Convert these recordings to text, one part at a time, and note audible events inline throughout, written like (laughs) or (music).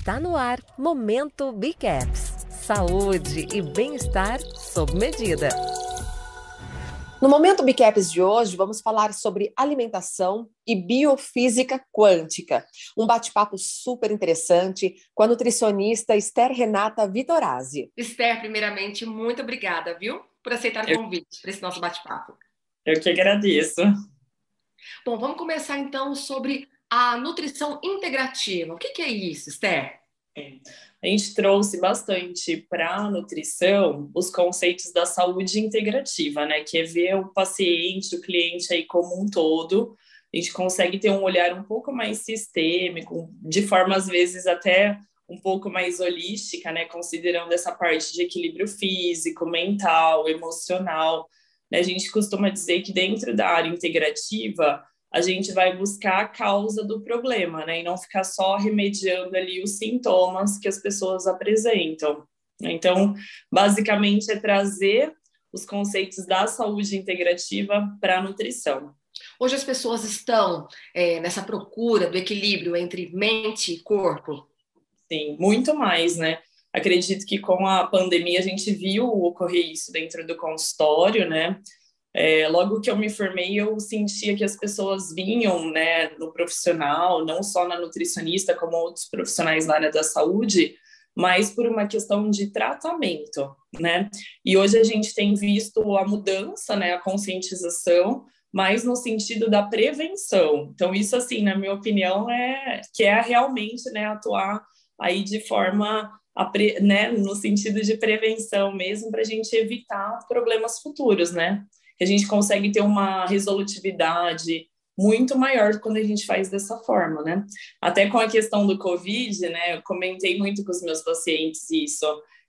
Está no ar Momento Bicaps. Saúde e bem-estar sob medida. No Momento Bicaps de hoje, vamos falar sobre alimentação e biofísica quântica. Um bate-papo super interessante com a nutricionista Esther Renata Vitorazzi. Esther, primeiramente, muito obrigada, viu, por aceitar o convite para esse nosso bate-papo. Eu que agradeço. Bom, vamos começar então sobre a nutrição integrativa. O que, que é isso, Esther? É. A gente trouxe bastante para a nutrição os conceitos da saúde integrativa, né? Que é ver o paciente, o cliente aí como um todo. A gente consegue ter um olhar um pouco mais sistêmico, de forma às vezes até um pouco mais holística, né? Considerando essa parte de equilíbrio físico, mental, emocional. Né? A gente costuma dizer que dentro da área integrativa a gente vai buscar a causa do problema, né? E não ficar só remediando ali os sintomas que as pessoas apresentam. Então, basicamente, é trazer os conceitos da saúde integrativa para a nutrição. Hoje as pessoas estão é, nessa procura do equilíbrio entre mente e corpo? Sim, muito mais, né? Acredito que com a pandemia a gente viu ocorrer isso dentro do consultório, né? É, logo que eu me formei, eu sentia que as pessoas vinham né, no profissional, não só na nutricionista, como outros profissionais na área da saúde, mas por uma questão de tratamento, né? E hoje a gente tem visto a mudança, né, a conscientização, mas no sentido da prevenção. Então, isso, assim, na minha opinião, é que é realmente né, atuar aí de forma, né, no sentido de prevenção mesmo, para a gente evitar problemas futuros, né? Que a gente consegue ter uma resolutividade muito maior quando a gente faz dessa forma, né? Até com a questão do Covid, né? Eu comentei muito com os meus pacientes isso.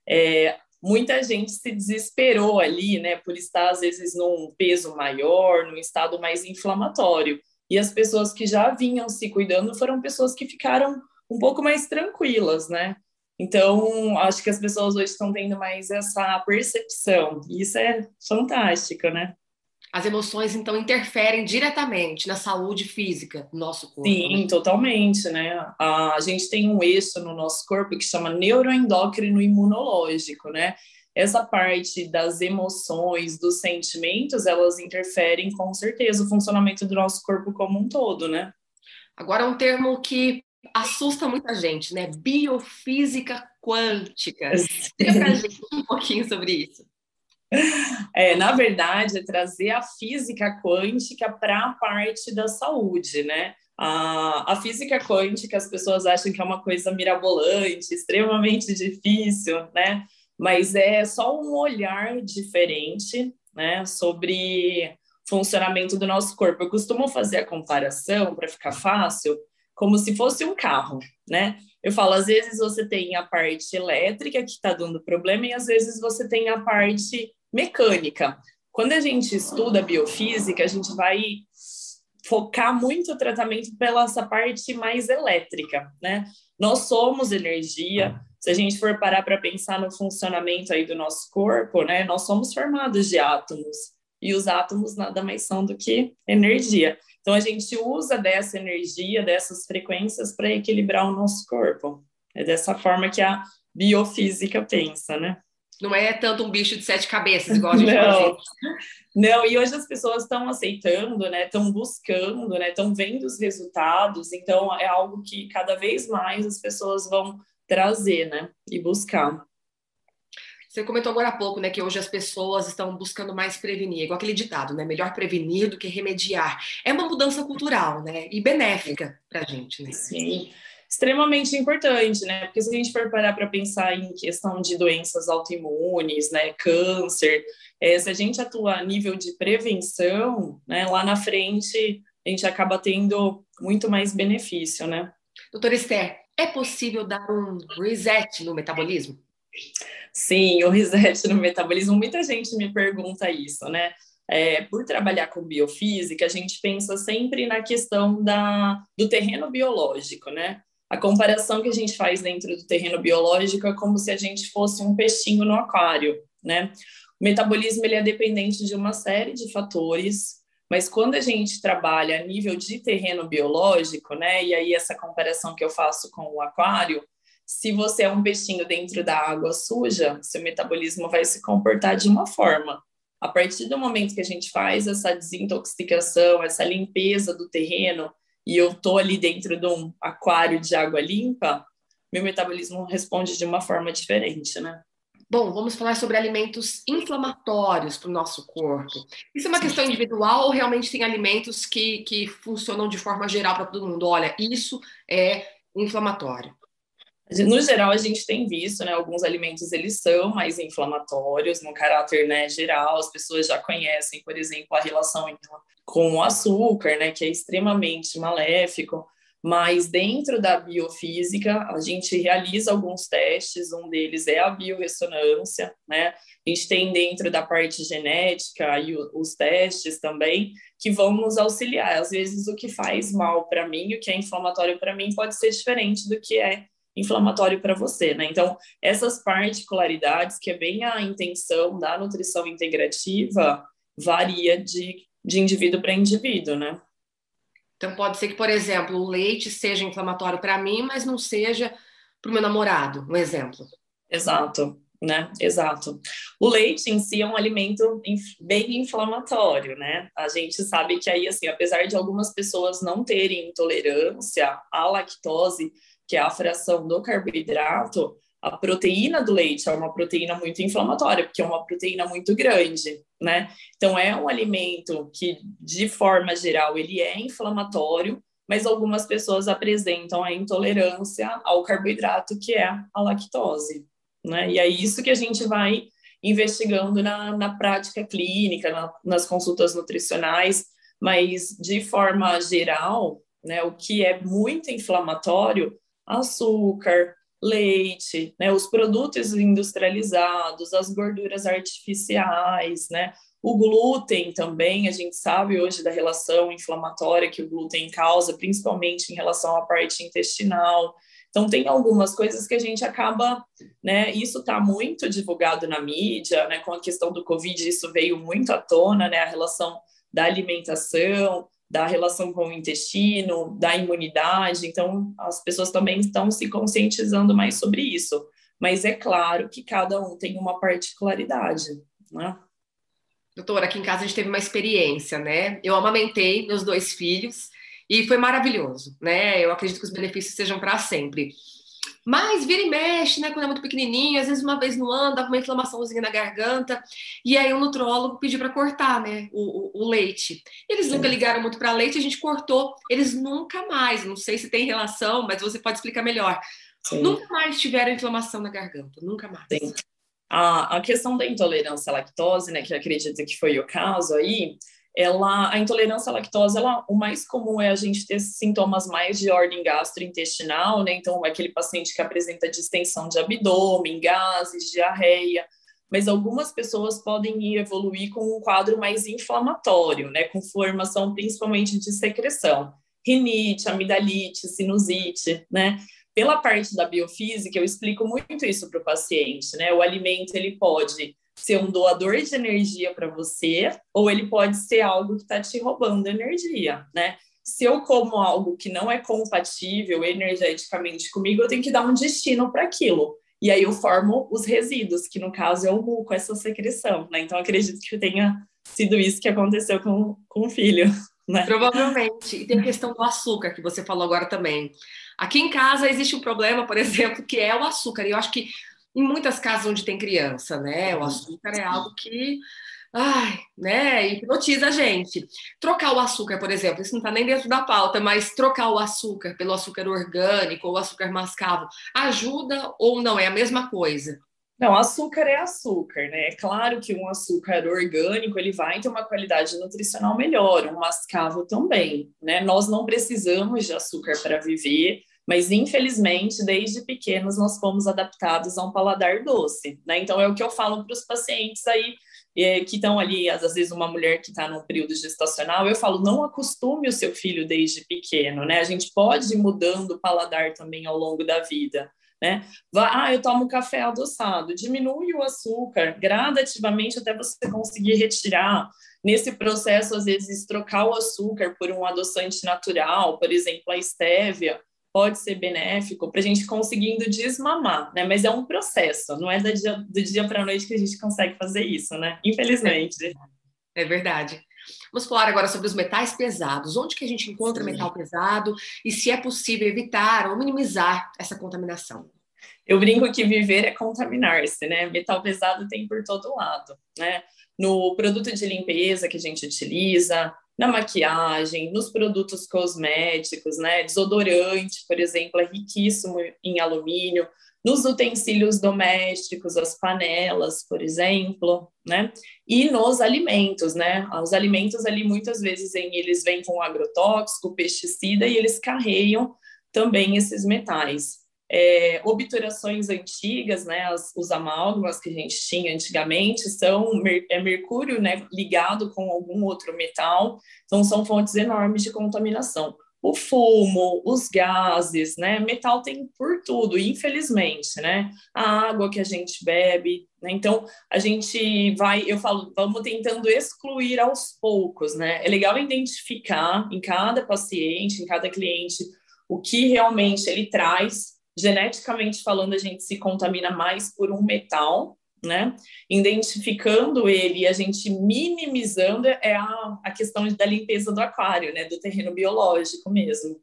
É, muita gente se desesperou ali, né? Por estar, às vezes, num peso maior, num estado mais inflamatório. E as pessoas que já vinham se cuidando foram pessoas que ficaram um pouco mais tranquilas, né? Então, acho que as pessoas hoje estão tendo mais essa percepção. Isso é fantástico, né? As emoções, então, interferem diretamente na saúde física do nosso corpo. Sim, né? totalmente, né? A gente tem um eixo no nosso corpo que chama neuroendócrino imunológico, né? Essa parte das emoções, dos sentimentos, elas interferem com certeza o funcionamento do nosso corpo como um todo, né? Agora, um termo que assusta muita gente, né? Biofísica quântica. Explica pra (laughs) gente um pouquinho sobre isso. (laughs) É, na verdade, é trazer a física quântica para a parte da saúde, né? A, a física quântica, as pessoas acham que é uma coisa mirabolante, extremamente (laughs) difícil, né? Mas é só um olhar diferente, né, sobre funcionamento do nosso corpo. Eu costumo fazer a comparação, para ficar fácil, como se fosse um carro, né? Eu falo, às vezes você tem a parte elétrica que está dando problema e às vezes você tem a parte mecânica. Quando a gente estuda biofísica, a gente vai focar muito o tratamento pela essa parte mais elétrica, né? Nós somos energia. Se a gente for parar para pensar no funcionamento aí do nosso corpo, né? Nós somos formados de átomos e os átomos nada mais são do que energia. Então a gente usa dessa energia, dessas frequências para equilibrar o nosso corpo. É dessa forma que a biofísica pensa, né? Não é tanto um bicho de sete cabeças, igual a gente não. Não, e hoje as pessoas estão aceitando, né? Estão buscando, né? Estão vendo os resultados. Então é algo que cada vez mais as pessoas vão trazer, né? E buscar. Você comentou agora há pouco, né, que hoje as pessoas estão buscando mais prevenir, igual aquele ditado, né, melhor prevenir do que remediar. É uma mudança cultural, né, e benéfica para a gente, né? Sim extremamente importante, né? Porque se a gente for parar para pensar em questão de doenças autoimunes, né, câncer, é, se a gente atua a nível de prevenção, né, lá na frente a gente acaba tendo muito mais benefício, né? Doutora Esther, é possível dar um reset no metabolismo? Sim, o reset no metabolismo, muita gente me pergunta isso, né? É, por trabalhar com biofísica, a gente pensa sempre na questão da, do terreno biológico, né? A comparação que a gente faz dentro do terreno biológico é como se a gente fosse um peixinho no aquário, né? O metabolismo ele é dependente de uma série de fatores, mas quando a gente trabalha a nível de terreno biológico, né? E aí essa comparação que eu faço com o aquário, Se você é um peixinho dentro da água suja, seu metabolismo vai se comportar de uma forma. A partir do momento que a gente faz essa desintoxicação, essa limpeza do terreno, e eu tô ali dentro de um aquário de água limpa, meu metabolismo responde de uma forma diferente, né? Bom, vamos falar sobre alimentos inflamatórios para o nosso corpo. Isso é uma Sim. questão individual ou realmente tem alimentos que, que funcionam de forma geral para todo mundo? Olha, isso é inflamatório. No geral, a gente tem visto, né, alguns alimentos eles são mais inflamatórios no caráter né, geral. As pessoas já conhecem, por exemplo, a relação com o açúcar, né, que é extremamente maléfico. Mas dentro da biofísica, a gente realiza alguns testes, um deles é a biorressonância, né? A gente tem dentro da parte genética e os testes também que vão nos auxiliar. Às vezes o que faz mal para mim, o que é inflamatório para mim pode ser diferente do que é inflamatório para você, né? Então, essas particularidades, que é bem a intenção da nutrição integrativa, varia de, de indivíduo para indivíduo, né? Então, pode ser que, por exemplo, o leite seja inflamatório para mim, mas não seja para o meu namorado, um exemplo. Exato, né? Exato. O leite em si é um alimento bem inflamatório, né? A gente sabe que aí, assim, apesar de algumas pessoas não terem intolerância à lactose, que é a fração do carboidrato, a proteína do leite é uma proteína muito inflamatória, porque é uma proteína muito grande, né? Então é um alimento que, de forma geral, ele é inflamatório, mas algumas pessoas apresentam a intolerância ao carboidrato, que é a lactose, né? E é isso que a gente vai investigando na, na prática clínica, na, nas consultas nutricionais, mas de forma geral, né, o que é muito inflamatório, açúcar, leite, né, os produtos industrializados, as gorduras artificiais, né, o glúten também, a gente sabe hoje da relação inflamatória que o glúten causa, principalmente em relação à parte intestinal. Então, tem algumas coisas que a gente acaba, né? Isso está muito divulgado na mídia, né? Com a questão do Covid, isso veio muito à tona, né? A relação da alimentação, da relação com o intestino, da imunidade. Então, as pessoas também estão se conscientizando mais sobre isso. Mas é claro que cada um tem uma particularidade, né? Doutora, aqui em casa a gente teve uma experiência, né? Eu amamentei meus dois filhos e foi maravilhoso, né? Eu acredito que os benefícios sejam para sempre. Mas vira e mexe, né? Quando é muito pequenininho, às vezes uma vez no ano dava uma inflamaçãozinha na garganta. E aí o nutrólogo pediu para cortar, né? O, o, o, leite. Eles nunca ligaram muito para leite, a gente cortou. Eles nunca mais, não sei se tem relação, mas você pode explicar melhor. Sim. Nunca mais tiveram inflamação na garganta, nunca mais. Sim. A, a questão da intolerância à lactose, né? Que acredito que foi o caso aí ela, a intolerância à lactose, ela, o mais comum é a gente ter sintomas mais de ordem gastrointestinal, né? Então, aquele paciente que apresenta distensão de abdômen, gases, diarreia, mas algumas pessoas podem evoluir com um quadro mais inflamatório, né? Com formação principalmente de secreção, rinite, amidalite, sinusite, né? Pela parte da biofísica, eu explico muito isso para o paciente, né? O alimento, ele pode ser um doador de energia para você, ou ele pode ser algo que está te roubando energia, né? Se eu como algo que não é compatível energeticamente comigo, eu tenho que dar um destino para aquilo. E aí eu formo os resíduos, que no caso é o muco, essa secreção, né? Então acredito que tenha sido isso que aconteceu com, com o filho. Né? Provavelmente. E tem a questão do açúcar, que você falou agora também. Aqui em casa existe um problema, por (laughs) exemplo, que é o açúcar. E eu acho que em muitas casas onde tem criança, né? O uhum. açúcar é algo que ai, né, hipnotiza a gente. Trocar o açúcar, por exemplo, isso não está nem dentro da pauta, mas trocar o açúcar pelo açúcar orgânico ou açúcar mascavo ajuda ou não? É a mesma coisa? Não, açúcar é açúcar, né? É claro que um açúcar orgânico ele vai ter uma qualidade nutricional melhor, um mascavo também, né? Nós não precisamos de açúcar para viver. Mas, infelizmente, desde pequenos, nós fomos adaptados a um paladar doce, né? Então, é o que eu falo para os pacientes aí é, que estão ali, às vezes, uma mulher que está num período gestacional, eu falo, não acostume o seu filho desde pequeno, né? A gente pode ir mudando o paladar também ao longo da vida. Né? Ah, eu tomo café adoçado, diminui o açúcar gradativamente até você conseguir retirar. Nesse processo, às vezes, trocar o açúcar por um adoçante natural, por exemplo, a estévia, pode ser benéfico para a gente conseguindo desmamar, né? Mas é um processo, não é do dia, dia para a noite que a gente consegue fazer isso, né? Infelizmente. É verdade. Vamos falar agora sobre os metais pesados. Onde que a gente encontra Sim. metal pesado e se é possível evitar ou minimizar essa contaminação? Eu brinco que viver é contaminar-se, né? Metal pesado tem por todo lado, né? No produto de limpeza que a gente utiliza, na maquiagem, nos produtos cosméticos, né? Desodorante, por exemplo, é riquíssimo em alumínio, nos utensílios domésticos, as panelas, por exemplo, né? E nos alimentos, né? Os alimentos ali muitas vezes eles vêm com agrotóxico, pesticida e eles carregam também esses metais é, obturações antigas, né, as, os amálgamas que a gente tinha antigamente, são mer, é mercúrio né, ligado com algum outro metal, então são fontes enormes de contaminação. O fumo, os gases, né, metal tem por tudo, infelizmente, né, a água que a gente bebe, né, então a gente vai, eu falo, vamos tentando excluir aos poucos, né, é legal identificar em cada paciente, em cada cliente, o que realmente ele traz geneticamente falando, a gente se contamina mais por um metal, né? Identificando ele, a gente minimizando é a, a questão da limpeza do aquário, né? Do terreno biológico mesmo.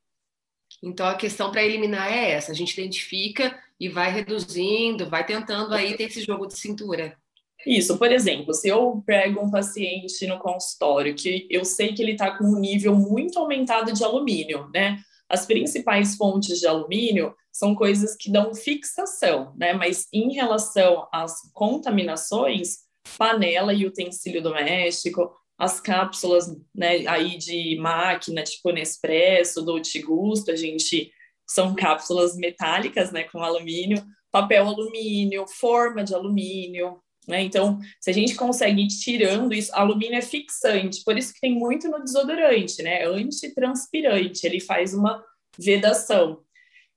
Então a questão para eliminar é essa: a gente identifica e vai reduzindo, vai tentando aí ter esse jogo de cintura. Isso, por exemplo, se eu pego um paciente no consultório que eu sei que ele está com um nível muito aumentado de alumínio, né? As principais fontes de alumínio são coisas que dão fixação, né? Mas em relação às contaminações, panela e utensílio doméstico, as cápsulas, né, aí de máquina, tipo Nespresso, Dolce Gusto, a gente são cápsulas metálicas, né, com alumínio, papel alumínio, forma de alumínio, né? Então, se a gente consegue ir tirando isso, alumínio é fixante, por isso que tem muito no desodorante, né? Antitranspirante, ele faz uma vedação.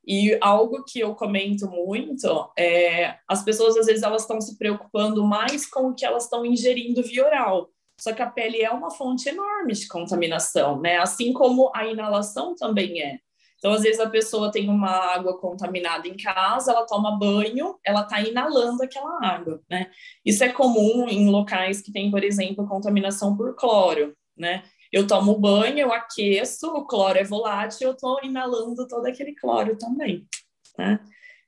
E algo que eu comento muito é as pessoas às vezes elas estão se preocupando mais com o que elas estão ingerindo via oral. Só que a pele é uma fonte enorme de contaminação, né? Assim como a inalação também é. Então, às vezes a pessoa tem uma água contaminada em casa, ela toma banho, ela está inalando aquela água, né? Isso é comum em locais que tem, por exemplo, contaminação por cloro, né? eu tomo banho, eu aqueço, o cloro é volátil, eu estou inalando todo aquele cloro também, né?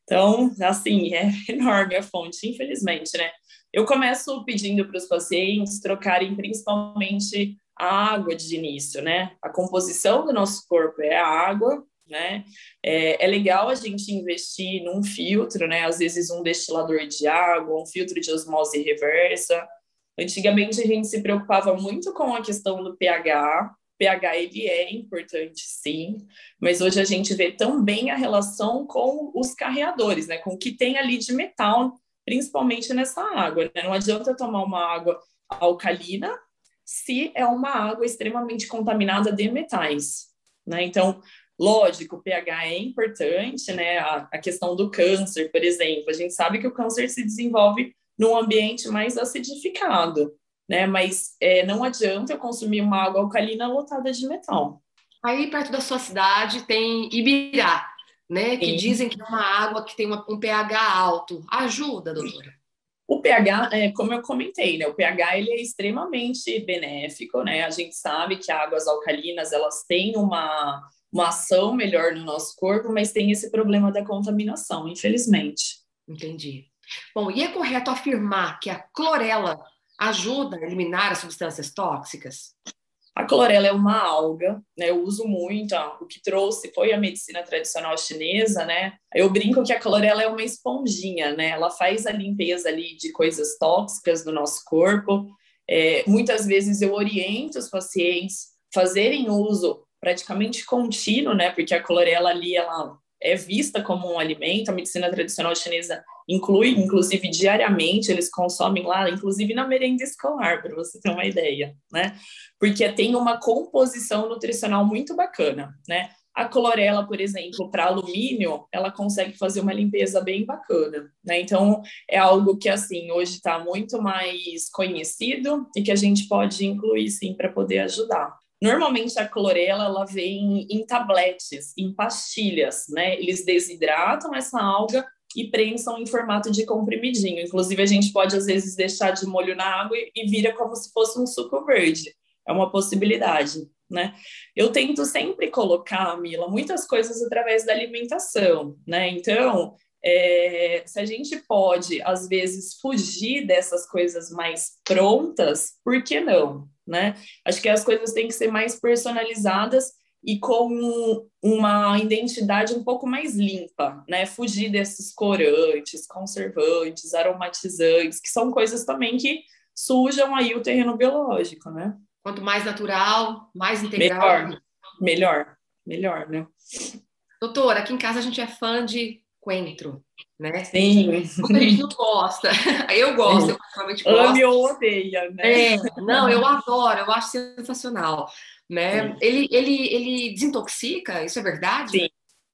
Então, assim, é (laughs) enorme a fonte, infelizmente, né? Eu começo pedindo para os pacientes trocarem principalmente a água de início, né? A composição do nosso corpo é a água, né? É, é, legal a gente investir num filtro, né? Às vezes um destilador de água, um filtro de osmose reversa, Antigamente a gente se preocupava muito com a questão do pH. pH ele é importante, sim, mas hoje a gente vê também a relação com os carreadores, né? Com o que tem ali de metal, principalmente nessa água. Né? Não adianta tomar uma água alcalina se é uma água extremamente contaminada de metais, né? Então, lógico, o pH é importante, né? A, a questão do câncer, por exemplo, a gente sabe que o câncer se desenvolve num ambiente mais acidificado, né? Mas é, não adianta eu consumir uma água alcalina lotada de metal. Aí perto da sua cidade tem Ibirá, né? Que Sim. dizem que é uma água que tem uma, um pH alto. Ajuda, doutora? O pH, é, como eu comentei, né, o pH ele é extremamente benéfico, né? A gente sabe que águas alcalinas elas têm uma, uma ação melhor no nosso corpo, mas tem esse problema da contaminação, infelizmente. Entendi. Bom, e é correto afirmar que a clorela ajuda a eliminar as substâncias tóxicas? A clorela é uma alga, né? Eu uso muito, ó, o que trouxe foi a medicina tradicional chinesa, né? Eu brinco que a clorela é uma esponjinha, né? Ela faz a limpeza ali de coisas tóxicas do nosso corpo. É, muitas vezes eu oriento os pacientes fazerem uso praticamente contínuo, né? Porque a clorela ali ela é vista como um alimento. A medicina tradicional chinesa inclui, inclusive diariamente, eles consomem lá, inclusive na merenda escolar, para você ter uma ideia, né? Porque tem uma composição nutricional muito bacana, né? A clorela, por exemplo, para alumínio, ela consegue fazer uma limpeza bem bacana, né? Então, é algo que, assim, hoje está muito mais conhecido e que a gente pode incluir, sim, para poder ajudar. Normalmente a clorela ela vem em tabletes, em pastilhas, né? Eles desidratam essa alga e prensam em formato de comprimidinho. Inclusive a gente pode às vezes deixar de molho na água e vira como se fosse um suco verde. É uma possibilidade, né? Eu tento sempre colocar, Mila, muitas coisas através da alimentação, né? Então, é, se a gente pode, às vezes, fugir dessas coisas mais prontas, por que não? Né? Acho que as coisas têm que ser mais personalizadas e com uma identidade um pouco mais limpa, né? Fugir desses corantes, conservantes, aromatizantes, que são coisas também que sujam aí o terreno biológico, né? Quanto mais natural, mais integral. Melhor, melhor, melhor, né? Doutora, aqui em casa a gente é fã de coentro, né? Sim. Muita gente não gosta. (laughs) Eu gosto, eu particularmente gosto. Ame ou odeia, né? É, não, eu adoro, eu acho sensacional, né? Ele, ele, ele desintoxica, isso é verdade? Sim,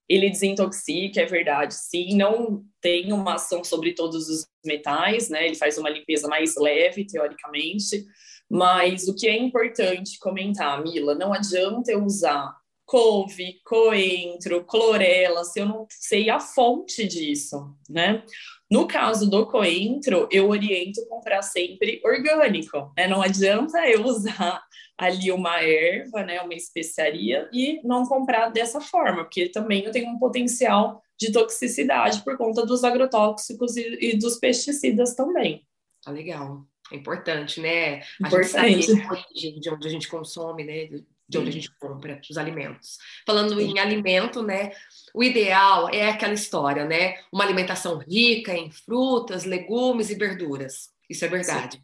ele desintoxica, é verdade, sim. Não tem uma ação sobre todos os metais, né? Ele faz uma limpeza mais leve, teoricamente. Mas o que é importante comentar, Mila, não adianta eu usar couve, coentro, clorela, se eu não sei a fonte disso, né? No caso do coentro, eu oriento comprar sempre orgânico, né? Não adianta eu usar ali uma erva, né, uma especiaria e não comprar dessa forma, porque também eu tenho um potencial de toxicidade por conta dos agrotóxicos e, e dos pesticidas também. Tá legal. É importante, né? Importante. A gente saber de onde a gente consome, né? De onde a gente compra os alimentos. Falando Sim. em alimento, né? O ideal é aquela história, né? Uma alimentação rica em frutas, legumes e verduras. Isso é verdade. Sim.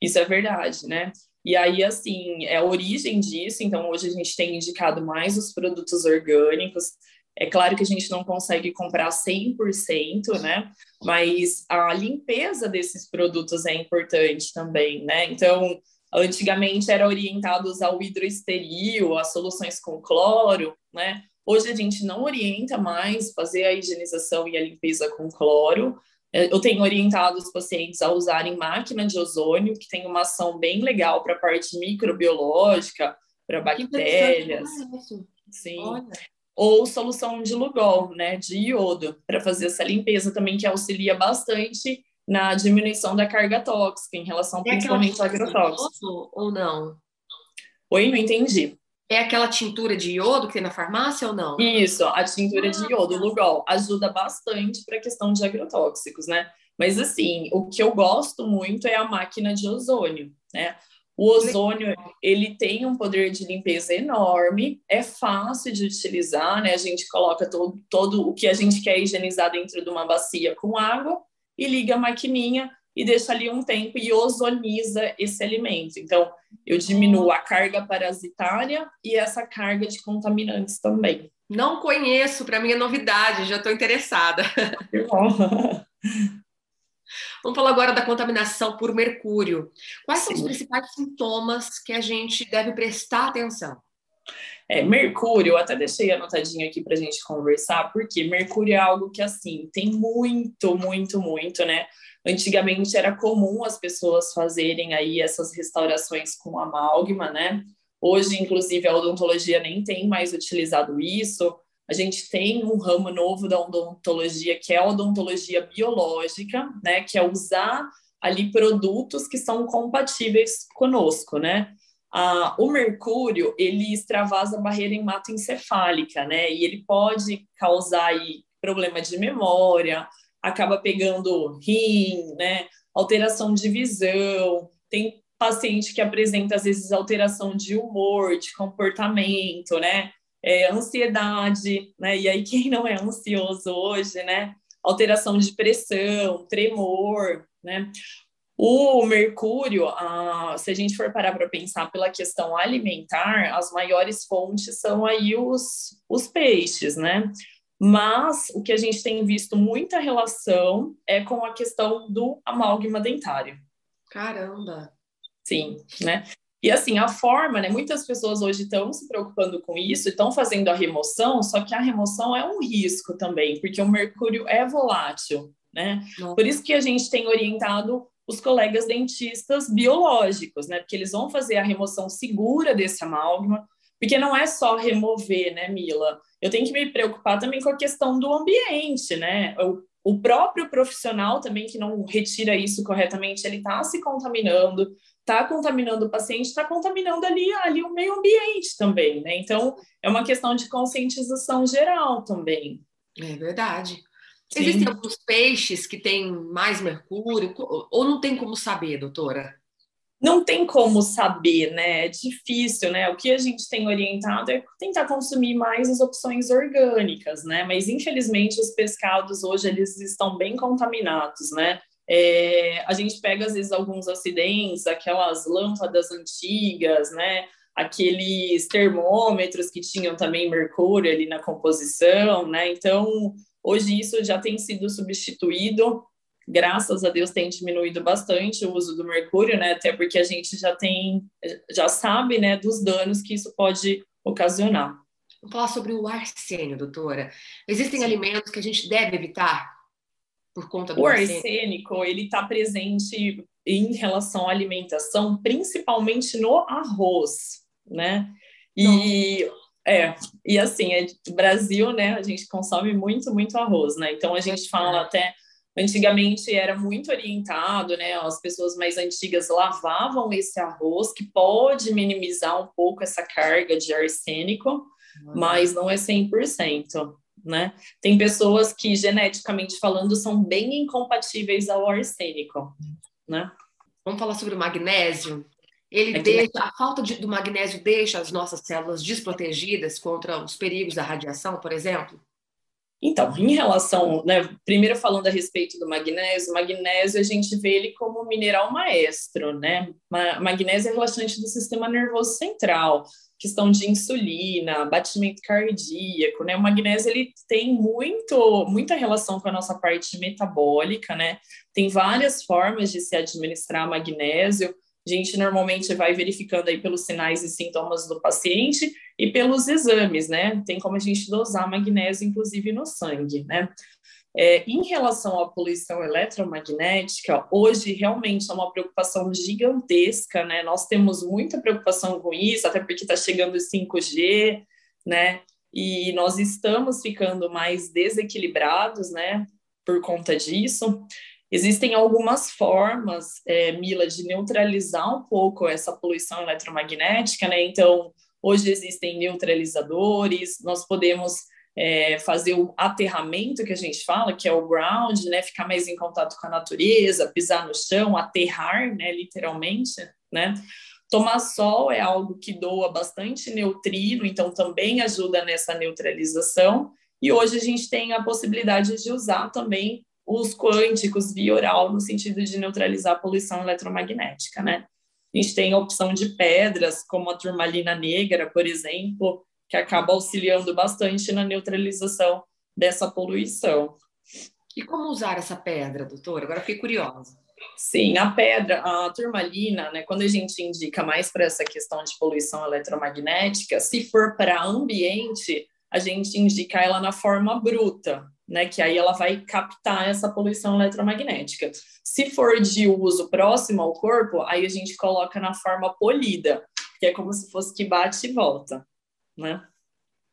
Isso é verdade, né? E aí, assim, é a origem disso. Então, hoje a gente tem indicado mais os produtos orgânicos. É claro que a gente não consegue comprar 100%, né? Mas a limpeza desses produtos é importante também, né? Então, Antigamente era orientado a usar o hidroesteril, as soluções com cloro, né? Hoje a gente não orienta mais fazer a higienização e a limpeza com cloro. É, eu tenho orientado os pacientes a usarem máquina de ozônio, que tem uma ação bem legal para a parte microbiológica, para bactérias. Sim. Olha. Ou solução de Lugol, né, de iodo, para fazer essa limpeza também, que auxilia bastante na diminuição da carga tóxica em relação é principalmente ao agrotóxico. Ou não? Oi, não entendi. É aquela tintura de iodo que tem na farmácia ou não? Isso, a tintura ah. de iodo, Lugol, ajuda bastante para a questão de agrotóxicos, né? Mas assim, o que eu gosto muito é a máquina de ozônio, né? O ozônio, ele tem um poder de limpeza enorme, é fácil de utilizar, né? A gente coloca todo, todo o que a gente quer higienizar dentro de uma bacia com água e liga a maquininha e deixa ali um tempo e ozoniza esse alimento. Então, eu diminuo a carga parasitária e essa carga de contaminantes também. Não conheço, para mim é novidade, já estou interessada. Que bom. (laughs) Vamos falar agora da contaminação por mercúrio. Quais Sim. são os principais sintomas que a gente deve prestar atenção? É, Mercúrio, eu até deixei anotadinho aqui para a gente conversar, porque Mercúrio é algo que, assim, tem muito, muito, muito, né? Antigamente era comum as pessoas fazerem aí essas restaurações com amálgama, né? Hoje, inclusive, a odontologia nem tem mais utilizado isso. A gente tem um ramo novo da odontologia, que é a odontologia biológica, né? Que é usar ali produtos que são compatíveis conosco, né? Ah, o mercúrio, ele extravasa a barreira hematoencefálica, né? E ele pode causar aí problema de memória, acaba pegando rim, né? Alteração de visão, tem paciente que apresenta às vezes alteração de humor, de comportamento, né? É, ansiedade, né? E aí (laughs) quem não é ansioso hoje, né? Alteração de pressão, tremor, né? O mercúrio, ah, se a gente for parar para pensar pela questão alimentar, as maiores fontes são aí os, os peixes, né? Mas o que a gente tem visto muita relação é com a questão do amálgama dentário. Caramba! Sim, né? E assim, a forma, né? Muitas pessoas hoje estão se preocupando com isso, estão fazendo a remoção, só que a remoção é um risco também, porque o mercúrio é volátil, né? Nossa. Por isso que a gente tem orientado os colegas dentistas biológicos, né? Porque eles vão fazer a remoção segura desse amálgama, porque não é só remover, né, Mila? Eu tenho que me preocupar também com a questão do ambiente, né? O, o próprio profissional também que não retira isso corretamente, ele está se contaminando, está contaminando o paciente, está contaminando ali, ali o meio ambiente também, né? Então, é uma questão de conscientização geral também. É verdade. Sim. Existem alguns peixes que têm mais mercúrio, ou não tem como saber, doutora? Não tem como saber, né? É difícil, né? O que a gente tem orientado é tentar consumir mais as opções orgânicas, né? Mas infelizmente os pescados hoje eles estão bem contaminados, né? É, a gente pega às vezes alguns acidentes, aquelas lâmpadas antigas, né? Aqueles termômetros que tinham também mercúrio ali na composição, né? Então Hoje isso já tem sido substituído, graças a Deus tem diminuído bastante o uso do mercúrio, né? Até porque a gente já tem, já sabe, né, dos danos que isso pode ocasionar. Vamos falar sobre o arsênio, doutora. Existem Sim. alimentos que a gente deve evitar por conta do o arsênico? O arsênico, ele está presente em relação à alimentação, principalmente no arroz, né? E Não. É, e assim, é, Brasil, né, a gente consome muito, muito arroz, né? Então a gente fala até antigamente era muito orientado, né? As pessoas mais antigas lavavam esse arroz, que pode minimizar um pouco essa carga de arsênico, uhum. mas não é 100%, né? Tem pessoas que geneticamente falando são bem incompatíveis ao arsênico, né? Vamos falar sobre o magnésio. Ele é deixa, a falta de, do magnésio deixa as nossas células desprotegidas contra os perigos da radiação, por exemplo? Então, em relação, né, primeiro falando a respeito do magnésio, o magnésio a gente vê ele como mineral maestro, né? Magnésio é relaxante do sistema nervoso central, questão de insulina, batimento cardíaco, né? O magnésio ele tem muito, muita relação com a nossa parte metabólica, né? Tem várias formas de se administrar magnésio. A gente normalmente vai verificando aí pelos sinais e sintomas do paciente e pelos exames, né? Tem como a gente dosar magnésio, inclusive, no sangue, né? É, em relação à poluição eletromagnética, hoje realmente é uma preocupação gigantesca, né? Nós temos muita preocupação com isso, até porque está chegando o 5G, né? E nós estamos ficando mais desequilibrados, né? Por conta disso. Existem algumas formas, é, Mila, de neutralizar um pouco essa poluição eletromagnética, né? Então, hoje existem neutralizadores, nós podemos é, fazer o aterramento que a gente fala, que é o ground, né? Ficar mais em contato com a natureza, pisar no chão, aterrar, né? Literalmente, né? Tomar sol é algo que doa bastante neutrino, então também ajuda nessa neutralização. E hoje a gente tem a possibilidade de usar também os quânticos via oral, no sentido de neutralizar a poluição eletromagnética, né? A gente tem a opção de pedras, como a turmalina negra, por exemplo, que acaba auxiliando bastante na neutralização dessa poluição. E como usar essa pedra, doutora? Agora fiquei curiosa. Sim, a pedra, a turmalina, né, quando a gente indica mais para essa questão de poluição eletromagnética, se for para ambiente, a gente indica ela na forma bruta, né, que aí ela vai captar essa poluição eletromagnética. Se for de uso próximo ao corpo, aí a gente coloca na forma polida, que é como se fosse que bate e volta, né?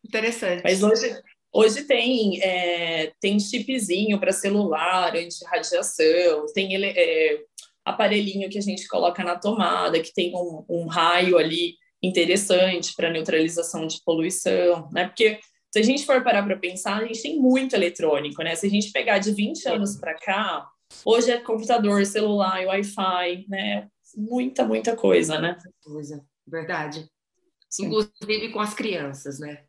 Interessante. Mas hoje, hoje tem, é, tem chipzinho para celular, anti-radiação, tem é, aparelhinho que a gente coloca na tomada, que tem um, um raio ali interessante para neutralização de poluição, né? Porque se a gente for parar para pensar, a gente tem muito eletrônico, né? Se a gente pegar de 20 anos para cá, hoje é computador, celular, Wi-Fi, né? Muita, muita coisa, né? Coisa, verdade. Sim. Inclusive com as crianças, né?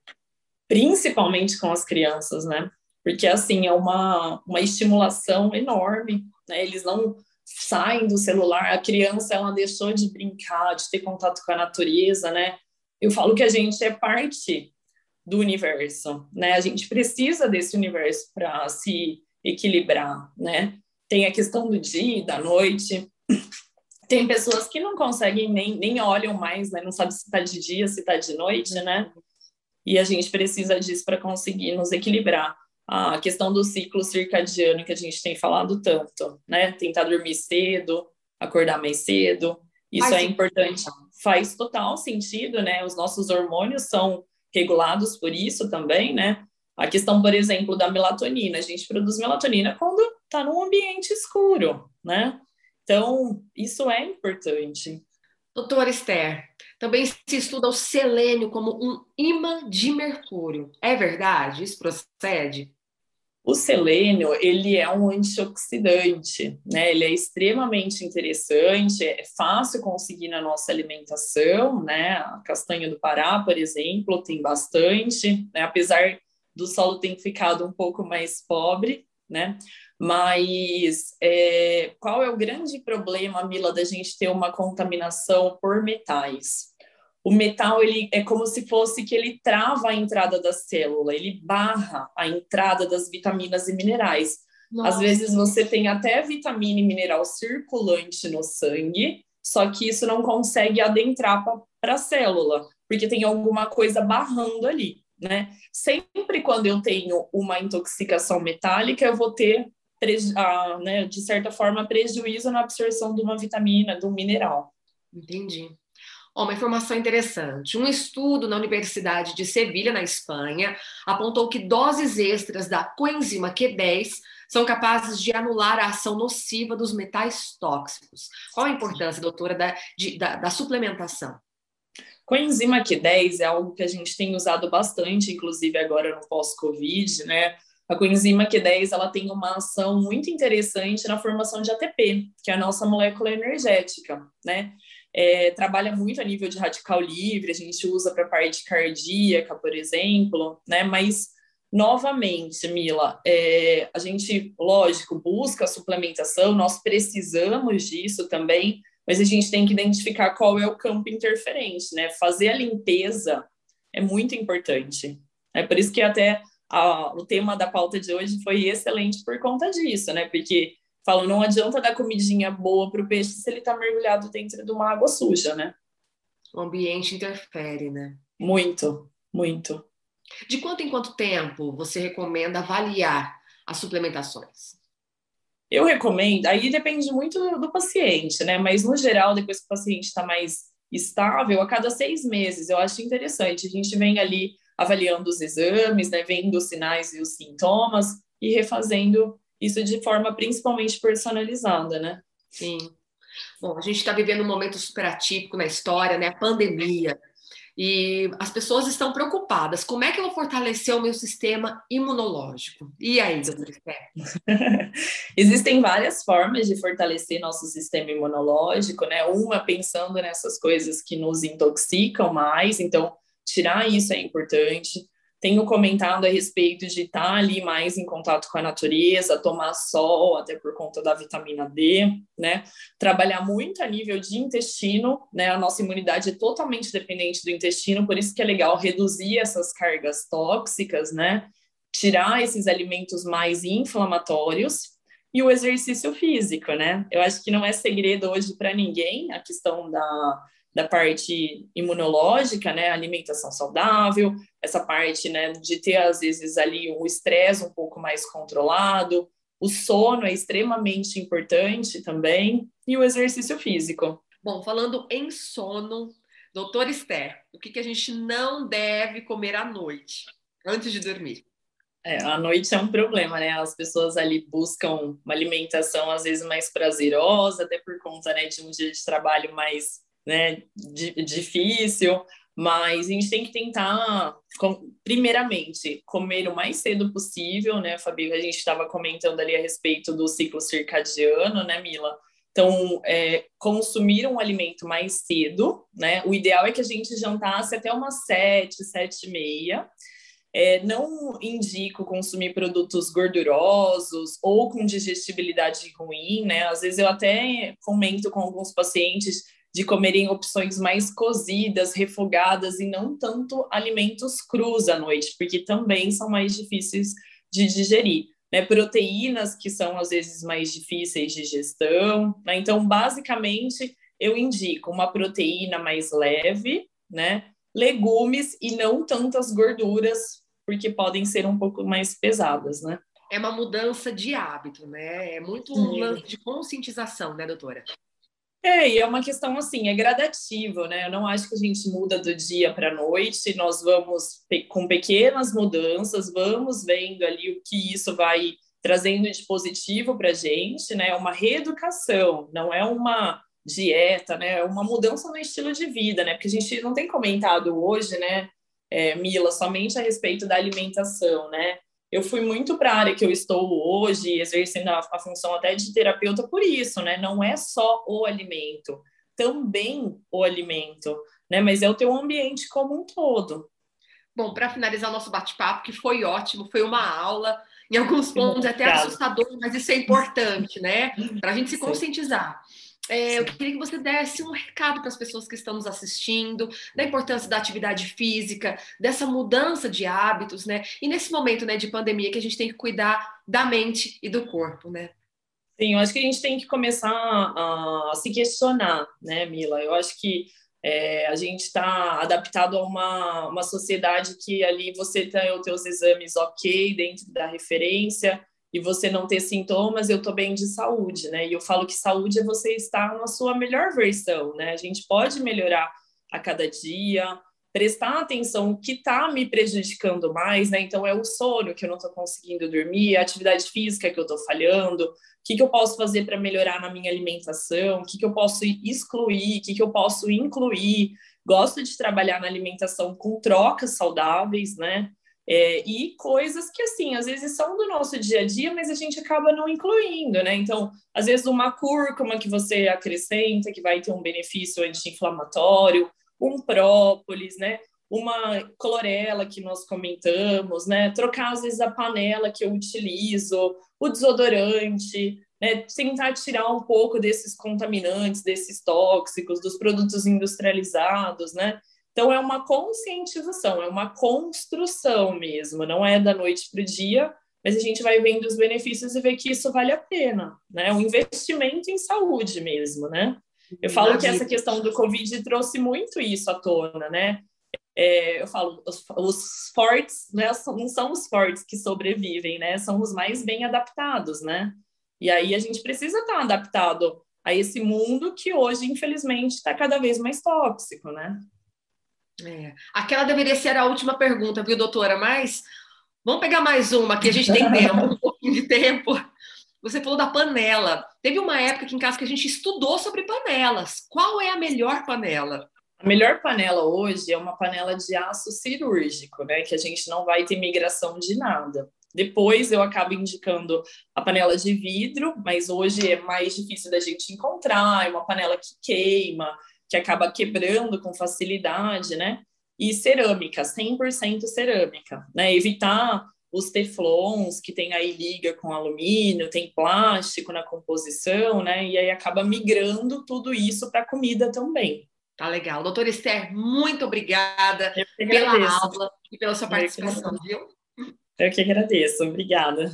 Principalmente com as crianças, né? Porque, assim, é uma, uma estimulação enorme, né? Eles não saem do celular, a criança, ela deixou de brincar, de ter contato com a natureza, né? Eu falo que a gente é parte do universo, né? A gente precisa desse universo para se equilibrar, né? Tem a questão do dia e da noite. (clears throat) Tem pessoas que não conseguem nem, nem olham mais, né? Não sabe se está de dia, se está de noite, né? E a gente precisa disso para conseguir nos equilibrar. A questão do ciclo circadiano que a gente tem falado tanto, né? Tentar dormir cedo, acordar mais cedo. Isso é importante. Faz total sentido, né? Os nossos hormônios são regulados por isso também, né? A questão, por exemplo, da melatonina. A gente produz melatonina quando está num ambiente escuro, né? Então, isso é importante. Doutora Esther, também se estuda o selênio como um imã de mercúrio. É verdade? Isso procede? O selênio, ele é um antioxidante, né? Ele é extremamente interessante, é fácil conseguir na nossa alimentação, né? A castanha do Pará, por exemplo, tem bastante, né? Apesar do solo ter ficado um pouco mais pobre, né? Mas é, qual é o grande problema, Mila, da gente ter uma contaminação por metais? O metal ele é como se fosse que ele trava a entrada da célula, ele barra a entrada das vitaminas e minerais. Nossa. Às vezes você tem até vitamina e mineral circulante no sangue, só que isso não consegue adentrar para a célula, porque tem alguma coisa barrando ali, né? Sempre quando eu tenho uma intoxicação metálica, eu vou ter, ah, né, de certa forma, prejuízo na absorção de uma vitamina, de um mineral. Entendi. Oh, uma informação interessante. Um estudo na Universidade de Sevilha, na Espanha, apontou que doses extras da coenzima Q10 são capazes de anular a ação nociva dos metais tóxicos. Qual a importância, doutora, da, de, da, da suplementação? Coenzima Q10 é algo que a gente tem usado bastante, inclusive agora no pós-Covid, né? A coenzima Q10 ela tem uma ação muito interessante na formação de ATP, que é a nossa molécula energética, né? É, trabalha muito a nível de radical livre, a gente usa para parte cardíaca, por exemplo, né? Mas novamente, Mila, é, a gente, lógico, busca suplementação, nós precisamos disso também, mas a gente tem que identificar qual é o campo interferente, né? Fazer a limpeza é muito importante. É por isso que até a, o tema da pauta de hoje foi excelente por conta disso, né? Porque Falo, não adianta dar comidinha boa para o peixe se ele está mergulhado dentro de uma água suja, né? O ambiente interfere, né? Muito, muito. De quanto em quanto tempo você recomenda avaliar as suplementações? Eu recomendo, aí depende muito do paciente, né? Mas no geral, depois que o paciente está mais estável, a cada seis meses, eu acho interessante. A gente vem ali avaliando os exames, né? Vendo os sinais e os sintomas e refazendo isso de forma principalmente personalizada, né? Sim. Bom, a gente está vivendo um momento super atípico na história, né? A pandemia. E as pessoas estão preocupadas. Como é que eu vou fortalecer o meu sistema imunológico? E aí, doutor (laughs) Existem várias formas de fortalecer nosso sistema imunológico, né? Uma pensando nessas coisas que nos intoxicam mais, então tirar isso é importante tenho comentado a respeito de estar ali mais em contato com a natureza, tomar sol, até por conta da vitamina D, né? Trabalhar muito a nível de intestino, né? A nossa imunidade é totalmente dependente do intestino, por isso que é legal reduzir essas cargas tóxicas, né? Tirar esses alimentos mais inflamatórios e o exercício físico, né? Eu acho que não é segredo hoje para ninguém a questão da da parte imunológica, né, alimentação saudável, essa parte, né, de ter às vezes ali o estresse um pouco mais controlado, o sono é extremamente importante também e o exercício físico. Bom, falando em sono, doutor Esther, o que, que a gente não deve comer à noite, antes de dormir? É, a noite é um problema, né? As pessoas ali buscam uma alimentação às vezes mais prazerosa, até por conta né, de um dia de trabalho mais né, difícil, mas a gente tem que tentar, primeiramente, comer o mais cedo possível, né, Fabi? A gente estava comentando ali a respeito do ciclo circadiano, né, Mila? Então, é, consumir um alimento mais cedo, né? O ideal é que a gente jantasse até umas sete, sete e meia. É, não indico consumir produtos gordurosos ou com digestibilidade ruim, né? Às vezes eu até comento com alguns pacientes de comerem opções mais cozidas, refogadas e não tanto alimentos crus à noite, porque também são mais difíceis de digerir. Né, proteínas que são às vezes mais difíceis de digestão. Né? Então, basicamente, eu indico uma proteína mais leve, né? legumes e não tantas gorduras, porque podem ser um pouco mais pesadas, né? É uma mudança de hábito, né? É muito um lance de conscientização, né, doutora? É, e é uma questão assim, é gradativo, né? Eu não acho que a gente muda do dia para a noite, nós vamos com pequenas mudanças, vamos vendo ali o que isso vai trazendo de positivo para a gente, né? É uma reeducação, não é uma dieta, né? É uma mudança no estilo de vida, né? Porque a gente não tem comentado hoje, né, é, Mila, somente a respeito da alimentação, né? Eu fui muito para a área que eu estou hoje, exercendo a, a função até de terapeuta por isso, né? Não é só o alimento, também o alimento, né? Mas é o teu ambiente como um todo. Bom, para finalizar o nosso bate-papo, que foi ótimo, foi uma aula, em alguns pontos é até assustador, mas isso é importante, né? Para a gente se conscientizar. É, eu queria que você desse um recado para as pessoas que estão nos assistindo, da importância da atividade física, dessa mudança de hábitos, né? E nesse momento né, de pandemia que a gente tem que cuidar da mente e do corpo, né? Sim, eu acho que a gente tem que começar a, a se questionar, né, Mila? Eu acho que é, a gente está adaptado a uma, uma sociedade que ali você tem os teus exames ok dentro da referência e você não ter sintomas, eu estou bem de saúde, né? E eu falo que saúde é você estar na sua melhor versão, né? A gente pode melhorar a cada dia, prestar atenção o que está me prejudicando mais, né? Então é o sono que eu não estou conseguindo dormir, a atividade física que eu estou falhando, o que, que eu posso fazer para melhorar na minha alimentação, o que, que eu posso excluir, o que, que eu posso incluir. Gosto de trabalhar na alimentação com trocas saudáveis, né? É, e coisas que, assim, às vezes são do nosso dia a dia, mas a gente acaba não incluindo, né? Então, às vezes, uma cúrcuma que você acrescenta, que vai ter um benefício anti-inflamatório, um própolis, né? Uma clorela que nós comentamos, né? Trocar às vezes a panela que eu utilizo, o desodorante, né? Tentar tirar um pouco desses contaminantes, desses tóxicos, dos produtos industrializados, né? Então é uma conscientização, é uma construção mesmo, não é da noite para o dia, mas a gente vai vendo os benefícios e vê que isso vale a pena, né? Um investimento em saúde mesmo, né? Eu falo que essa questão do Covid trouxe muito isso à tona, né? É, eu falo, os, os, fortes né, não são os fortes que sobrevivem, né? São os mais bem adaptados, né? E aí a gente precisa estar adaptado a esse mundo que hoje, infelizmente, está cada vez mais tóxico, né? É. Aquela deveria ser a última pergunta, viu, doutora? Mas vamos pegar mais uma, que a gente tem (laughs) tempo, um pouquinho de tempo. Você falou da panela. Teve uma época aqui em casa que a gente estudou sobre panelas. Qual é a melhor panela? A melhor panela hoje é uma panela de aço cirúrgico, né? Que a gente não vai ter migração de nada. Depois eu acabo indicando a panela de vidro, mas hoje é mais difícil da gente encontrar, é uma panela que queima, que acaba quebrando com facilidade, né? E cerâmica, 100% cerâmica, né? Evitar os teflons, que tem aí liga com alumínio, tem plástico na composição, né? E aí acaba migrando tudo isso para a comida também. Tá legal. Doutora Esther, muito obrigada pela aula e pela sua participação, viu? Eu que agradeço. Obrigada.